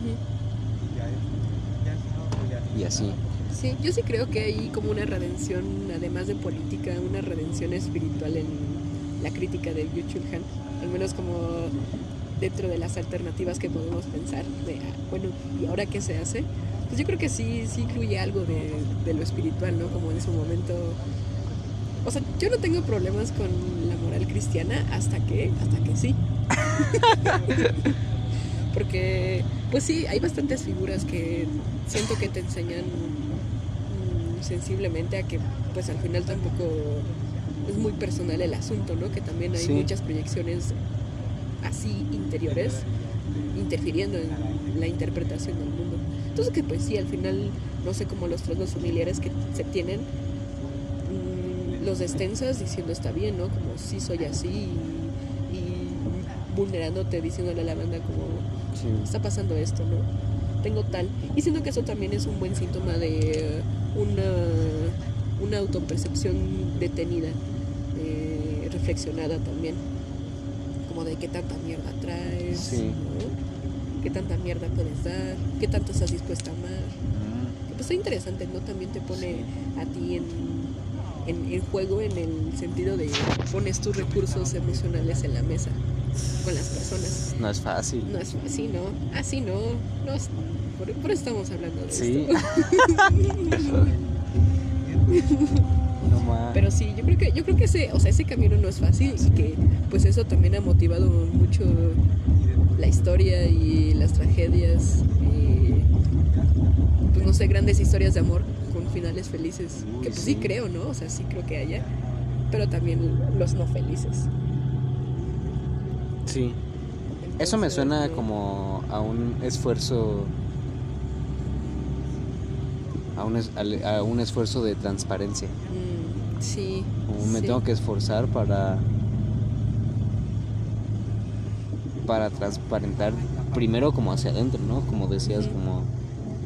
Y así. Sí, yo sí creo que hay como una redención, además de política, una redención espiritual en la crítica de Yu Chul Han, al menos como dentro de las alternativas que podemos pensar, de, ah, bueno, ¿y ahora qué se hace? Pues yo creo que sí, sí incluye algo de, de lo espiritual, ¿no? Como en su momento... O sea, yo no tengo problemas con la moral cristiana hasta que, hasta que sí. Porque, pues sí, hay bastantes figuras que siento que te enseñan mm, sensiblemente a que, pues al final tampoco es muy personal el asunto, ¿no? Que también hay Sí. muchas proyecciones así interiores interfiriendo en la interpretación del mundo. Entonces que pues sí, al final, no sé, como los trastos familiares que se tienen, los destensas diciendo está bien, ¿no? Como sí soy así y, y vulnerándote, diciéndole a la banda como Sí. está pasando esto, ¿no? Tengo tal. Y siento que eso también es un buen síntoma de una, una autopercepción detenida, eh, reflexionada también. Como de qué tanta mierda traes, Sí. ¿no? ¿Qué tanta mierda puedes dar? ¿Qué tanto estás dispuesta a amar? Mm, Pues está interesante, ¿no? También te pone a ti en, en, en juego en el sentido de pones tus recursos emocionales en la mesa con las personas. No es fácil. No es así, ¿no? Así no. no es- por, por eso estamos hablando de Sí. esto. no. Pero sí, yo creo que, yo creo que ese, o sea, ese camino no es fácil y que pues eso también ha motivado mucho la historia y las tragedias y pues no sé, grandes historias de amor finales felices. Uy, que pues sí. sí creo, ¿no? O sea, sí creo que haya. Pero también los no felices. Sí. Eso me suena no. como a un esfuerzo. A un, es- a un esfuerzo de transparencia. Mm, sí. Como me sí. tengo que esforzar para. Para transparentar primero como hacia adentro, ¿no? Como decías, como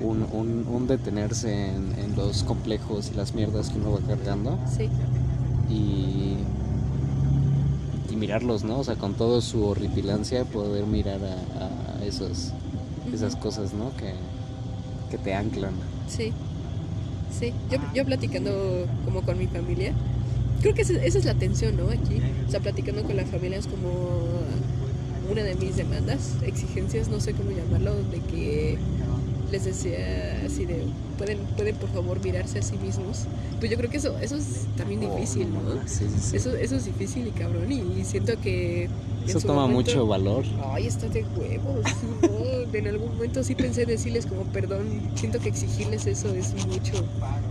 un, un, un detenerse en, en los complejos y las mierdas que uno va cargando Sí. y, y mirarlos, ¿no? O sea, con toda su horripilancia poder mirar a, a esos, esas cosas, ¿no? Que, que te anclan. Sí, sí. Yo, yo platicando como con mi familia, creo que esa, esa es la tensión, ¿no? Aquí, o sea, platicando con la familia es como una de mis demandas, exigencias, no sé cómo llamarlo, de que les decía así de, pueden, pueden por favor mirarse a sí mismos. Pues yo creo que eso, eso es también difícil, Oh, ¿no? mames, Sí, sí, sí. Eso, eso es difícil y cabrón, y, y siento que... Eso toma momento- mucho valor. Ay, está de huevos. no. En algún momento sí pensé decirles como perdón. Siento que exigirles eso es mucho,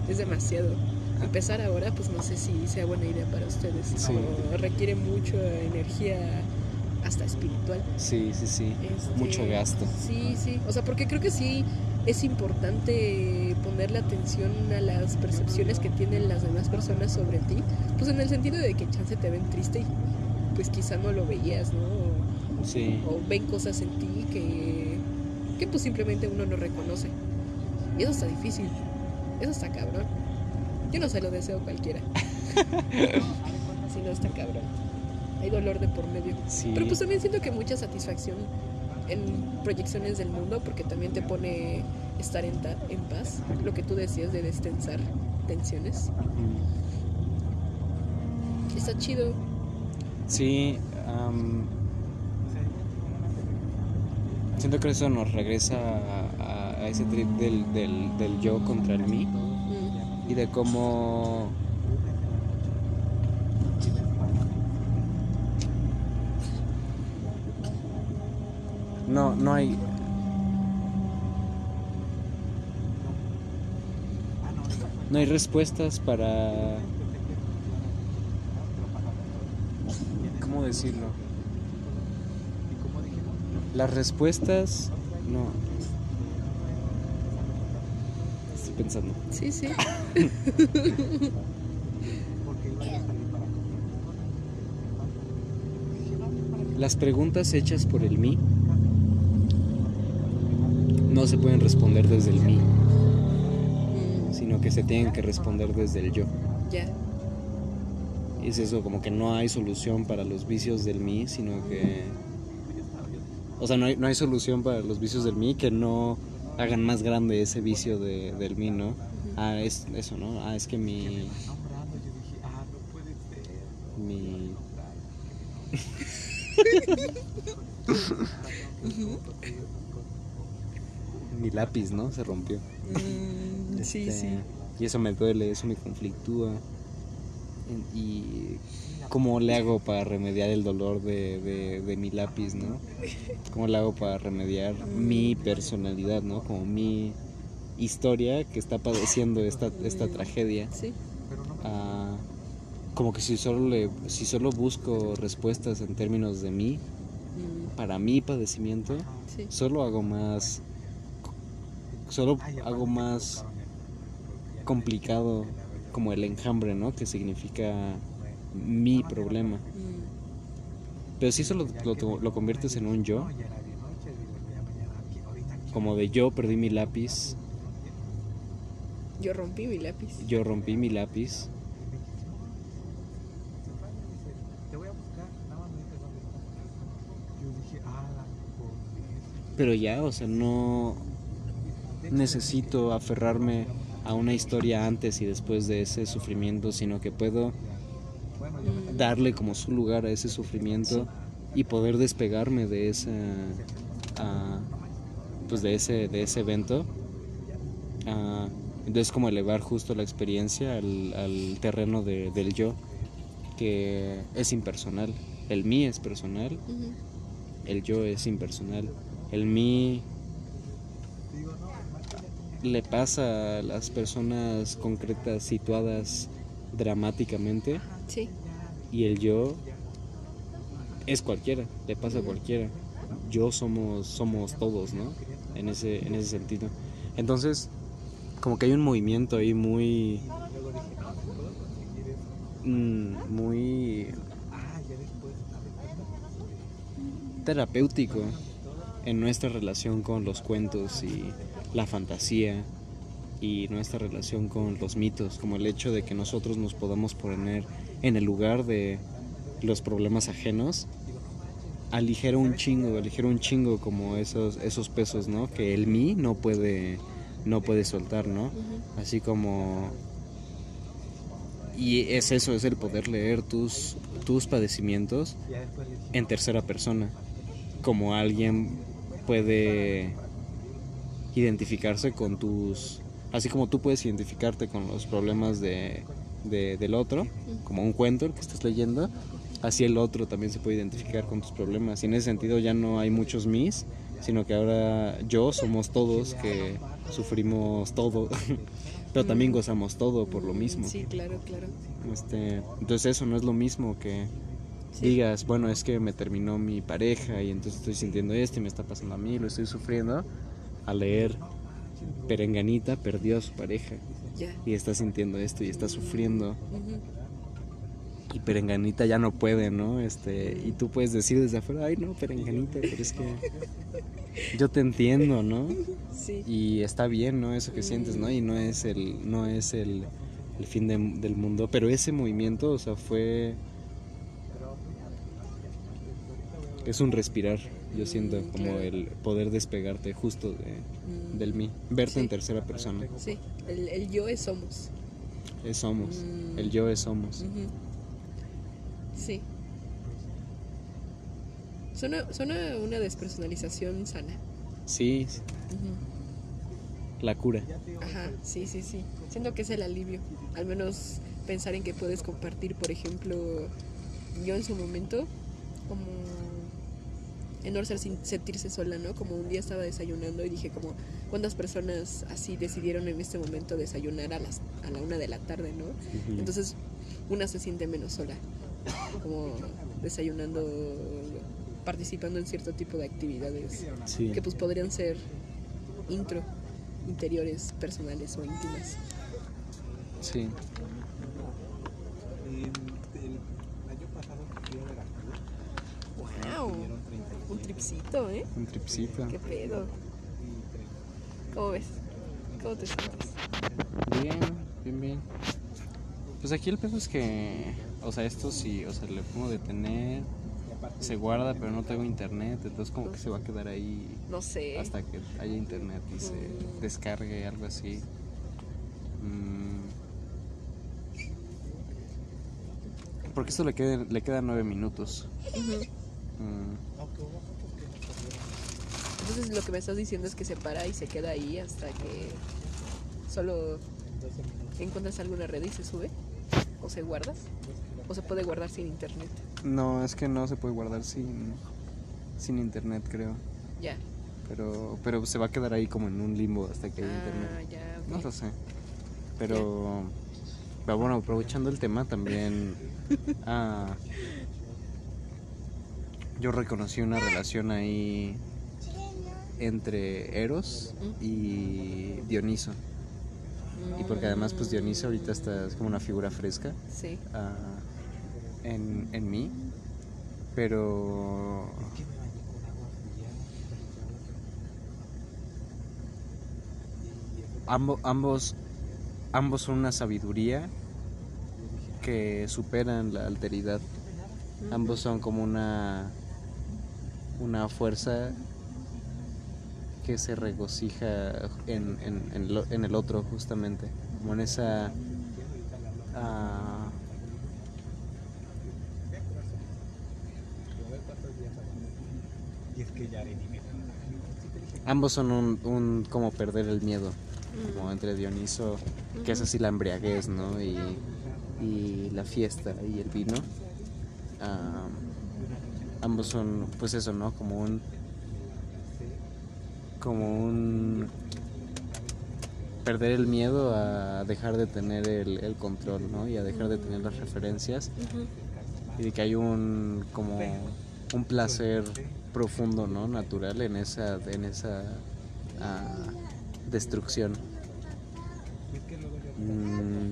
es demasiado. Empezar ahora, pues no sé si sea buena idea para ustedes. Sí. Requiere mucha energía hasta espiritual. Sí, sí, sí. Este, Mucho gasto. Sí, sí. O sea, porque creo que sí es importante ponerle atención a las percepciones que tienen las demás personas sobre ti. Pues en el sentido de que chance te ven triste y pues quizá no lo veías, ¿no? Sí. O, o ven cosas en ti que, que pues simplemente uno no reconoce. Y eso está difícil. Eso está cabrón. Yo no se lo deseo a cualquiera. si no está cabrón. Hay dolor de por medio. Sí. Pero pues también siento que mucha satisfacción en proyecciones del mundo porque también te pone estar en, ta- en paz. Lo que tú decías de destensar tensiones. Está chido. Sí, am, siento que eso nos regresa a, a ese trip del, del, del yo contra el mí Mm, y de cómo no no hay. No hay respuestas para. Cómo decirlo las respuestas no. Estoy pensando. Sí, sí. Las preguntas hechas por el mí no se pueden responder desde el mí, Mm, sino que se tienen que responder desde el yo. ya. Es eso, como que no hay solución para los vicios del mí, sino que... O sea, no hay, no hay solución para los vicios del mí que no hagan más grande ese vicio de- del mí, ¿no? Ah, es eso, ¿no? Ah, es que mi... Mi... mi lápiz, ¿no? Se rompió. Mm, sí, Este, sí. Y eso me duele, eso me conflictúa. Y cómo le hago para remediar el dolor de, de- de mi lápiz, ¿no? ¿Cómo le hago para remediar mi personalidad, ¿no? Como mi historia que está padeciendo esta, esta tragedia. Sí. Ah, como que si solo, le, si solo busco respuestas en términos de mí, Mm, para mi padecimiento, sí. solo hago más solo hago más complicado como el enjambre no que significa mi problema. pero si solo lo, lo conviertes en un yo. Como de yo perdí mi lápiz. Yo rompí mi lápiz. yo rompí mi lápiz. Te voy a buscar, nada más me dices dónde está. Yo dije, ah, la por pero ya o sea no necesito aferrarme a una historia antes y después de ese sufrimiento sino que puedo darle como su lugar a ese sufrimiento y poder despegarme de esa ah, pues de ese de ese evento. Ah, entonces como elevar justo la experiencia al, al terreno de- del yo que es impersonal. El mí es personal. El yo es impersonal. El mí le pasa a las personas concretas situadas dramáticamente Sí. y el yo es cualquiera, le pasa a cualquiera. Yo somos somos todos, ¿no? En ese en ese sentido. Entonces, como que hay un movimiento ahí muy mm, muy terapéutico en nuestra relación con los cuentos y la fantasía y nuestra relación con los mitos, como el hecho de que nosotros nos podamos poner en el lugar de los problemas ajenos, aligera un chingo, aligera un chingo como esos esos pesos, ¿no? Que el mí no puede no puede soltar, ¿no? Así como y es eso, es el poder leer tus tus padecimientos en tercera persona, como alguien puede identificarse con tus, así como tú puedes identificarte con los problemas de, de- del otro, como un cuento el que estás leyendo, así el otro también se puede identificar con tus problemas. Y en ese sentido ya no hay muchos mis, sino que ahora yo somos todos que sufrimos todo, pero también gozamos todo por lo mismo. Sí, claro, claro. Este, entonces eso no es lo mismo que Sí. digas, bueno, es que me terminó mi pareja y entonces estoy sintiendo esto y me está pasando a mí, lo estoy sufriendo, a leer Perenganita perdió a su pareja y está sintiendo esto y está sufriendo y Perenganita ya no puede, ¿no? Este, y tú puedes decir desde afuera, ay no, Perenganita, pero es que yo te entiendo, ¿no? Sí. Y está bien, ¿no? Eso que sientes, ¿no? Y no es el, no es el, el fin de- del mundo, pero ese movimiento, o sea, fue... Es un respirar, yo siento, como claro. el poder despegarte justo de, Mm, del mí, verte en tercera persona. Sí, el, el yo es somos. Es somos, Mm. el yo es somos. Sí. Suena, suena una despersonalización sana. Sí, la cura. Ajá, sí, sí, sí. Siento que es el alivio. Al menos pensar en que puedes compartir, por ejemplo, yo en su momento, como en no ser sin sentirse sola, ¿no? Como un día estaba desayunando y dije como, ¿cuántas personas así decidieron en este momento desayunar a las a la una de la tarde, ¿no? Entonces una se siente menos sola, como desayunando, participando en cierto tipo de actividades sí. que pues podrían ser intro, interiores, personales o íntimas. sí. El, el año pasado fui a Veracruz. ¡Wow! Vinieron 30 Un tripsito, ¿eh? Un tripsito. ¿Qué pedo? ¿Cómo ves? ¿Cómo te sientes? Bien, bien, bien. Pues aquí el pedo es que, o sea, esto sí, o sea, le pongo detener, se guarda, pero no tengo internet, entonces como que se va a quedar ahí No sé. hasta que haya internet y se Mm. descargue, algo así. Mm. Porque esto le, quede- le quedan nueve minutos. Ujú. Mm. Entonces lo que me estás diciendo es que se para y se queda ahí hasta que solo encuentras alguna red y se sube. O se guardas. O se puede guardar sin internet. No, es que no se puede guardar sin, sin internet, creo. Ya. Pero, pero se va a quedar ahí como en un limbo hasta que haya internet. Ah, ya. ok. No lo sé. Pero, pero bueno, aprovechando el tema también. ah, yo reconocí una relación ahí entre Eros y Dioniso. Y porque además pues Dioniso ahorita está es como una figura fresca Sí. ah, en, en mí. Pero Ambo- ambos, ambos son una sabiduría que superan la alteridad. Ambos son como una, una fuerza que se regocija en, en- en lo- en el otro justamente, como en esa... ah, Y es que ya haré ni me ambos son un, un como perder el miedo, Mm. como entre Dioniso, que es así la embriaguez, ¿no? Y, y la fiesta y el vino. Ah, ambos son, pues eso, ¿no? Como un. Como un. Perder el miedo a dejar de tener el, el control, ¿no? Y a dejar de tener las referencias. Y de que hay un. Como. Un placer profundo, ¿no? Natural en esa. En esa. ah, destrucción. Mm,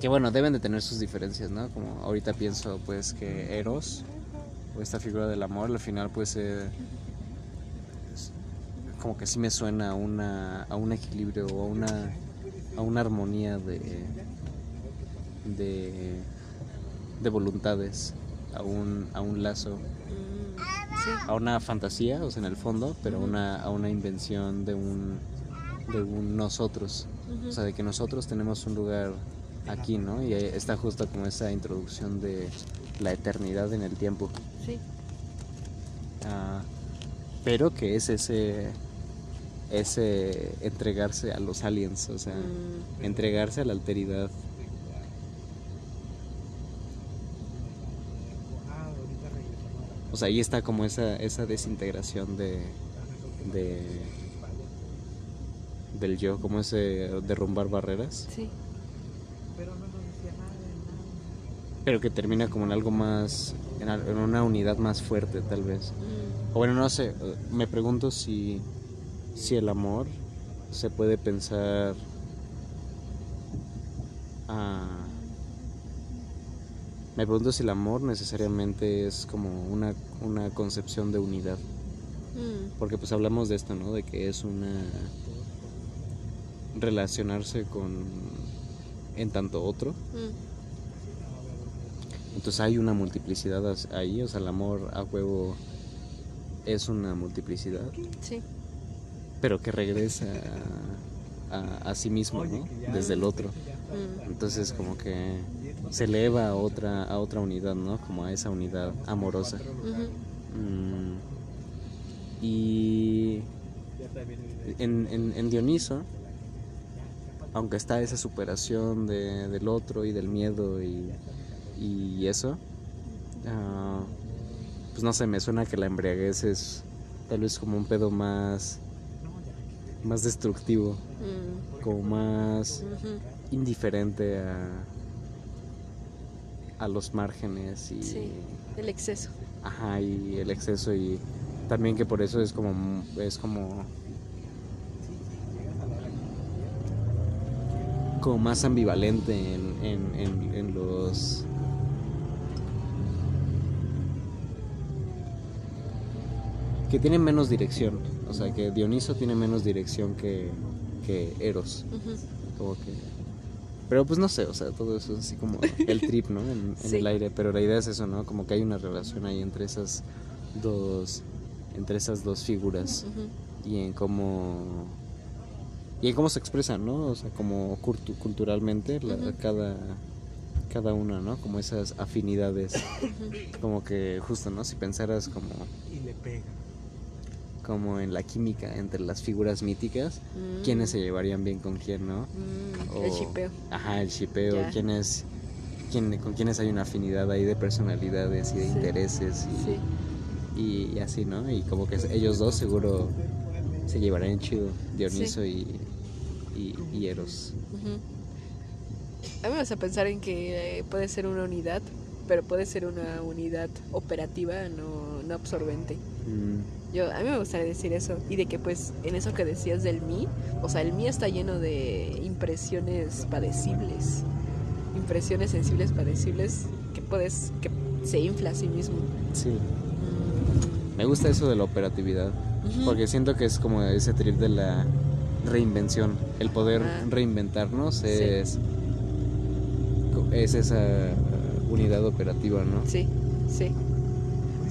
que bueno, deben de tener sus diferencias, ¿no? Como ahorita pienso pues que Eros, o esta figura del amor, al final pues eh, como que sí me suena a, una, a un equilibrio o a una, a una armonía de, de, de voluntades, a un, a un lazo, Sí. a una fantasía, o sea, en el fondo, pero a una, a una invención de un, de un nosotros. O sea, de que nosotros tenemos un lugar aquí, ¿no? Y está justo como esa introducción de la eternidad en el tiempo. Sí. Ah, pero que es ese, ese entregarse a los aliens, o sea, Mm, entregarse a la alteridad. O sea, ahí está como esa, esa desintegración de, de del yo, como ese derrumbar barreras. sí. Pero que termina como en algo más, en, una unidad más fuerte tal vez. Mm, O bueno, no sé, eh, me pregunto si, si el amor se puede pensar ah, me pregunto si el amor necesariamente es como una, una concepción de unidad. mm, Porque pues hablamos de esto, ¿no? De que es una relacionarse con en tanto otro. mm. Entonces hay una multiplicidad ahí, o sea, el amor a huevo es una multiplicidad, Sí. pero que regresa a, a sí mismo, ¿no? Desde el otro. Mm, Entonces como que se eleva a otra, a otra unidad, ¿no? Como a esa unidad amorosa. Mm, y en, en, en Dioniso, aunque está esa superación de- del otro y del miedo y, y eso, ah, pues no sé, me suena que la embriaguez es tal vez como un pedo más, más destructivo, mm, como más indiferente a, a los márgenes y, Sí, el exceso. ajá, y el exceso y también que por eso es como es como como más ambivalente en, en, en, en los que tienen menos dirección. O sea que Dioniso tiene menos dirección que, que Eros. Ujú, como que pero pues no sé o sea todo eso es así como el trip no en, en Sí. el aire pero la idea es eso no como que hay una relación ahí entre esas dos entre esas dos figuras y en cómo y en cómo se expresan no o sea como cultu- culturalmente la- cada cada una no como esas afinidades. Como que justo no si pensaras como Y le pega. Como en la química entre las figuras míticas Mm, quiénes se llevarían bien con quién no mm, o- El chipeo. Ajá, el shipeo, Ya. quién es, quién, con quiénes hay una afinidad ahí de personalidades y de Sí. intereses y, Sí. y, y así, ¿no? Y como que ellos dos seguro se llevarían chido, Dioniso y, y, y Eros. Ujú. A mí me hace pensar en que eh, puede ser una unidad, pero puede ser una unidad operativa, no, no absorbente. Mm, Yo, a mí me gustaría decir eso. Y de que pues en eso que decías del mí, o sea, el mí está lleno de impresiones padecibles. Impresiones sensibles padecibles que puedes, que se infla a sí mismo. sí, Mm, me gusta eso de la operatividad, porque siento que es como ese trip de la reinvención, el poder Ah. reinventarnos Sí. es, es esa unidad operativa, ¿no? Sí, sí.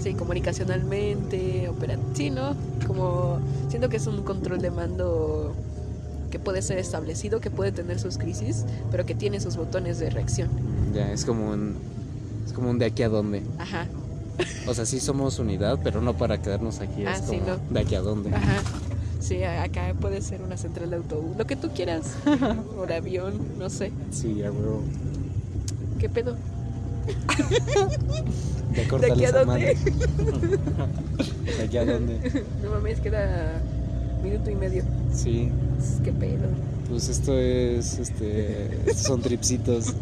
Sí, comunicacionalmente, opera sí, ¿no? Como siento que es un control de mando que puede ser establecido, que puede tener sus crisis, pero que tiene sus botones de reacción. Ya, es como un, es como un de aquí a dónde. Ajá, O sea, sí somos unidad, pero no para quedarnos aquí. Ah, es sí, como, no. ¿de aquí a dónde? ajá. Sí, acá puede ser una central de autobús, lo que tú quieras. De avión, no sé. Sí, a huevo. ¿Qué pedo? Ya ¿De aquí a dónde? ¿De aquí a dónde? No mames, queda minuto y medio. Sí, ¿Qué pedo? pues esto es, este, estos son tripsitos.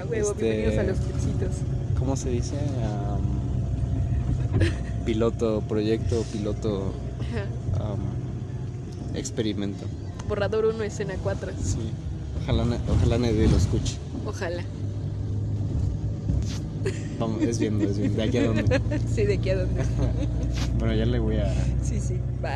A huevo, Este- bienvenidos a los clipsitos. ¿Cómo se dice? Piloto, proyecto, piloto, experimento. Borrador 1, escena 4. Sí. Ojalá, ojalá nadie lo escuche. Ojalá. Vamos, es viendo, es viendo. ¿De aquí a dónde? Sí, de aquí a dónde. Bueno, ya le voy a... Sí, sí. Bye.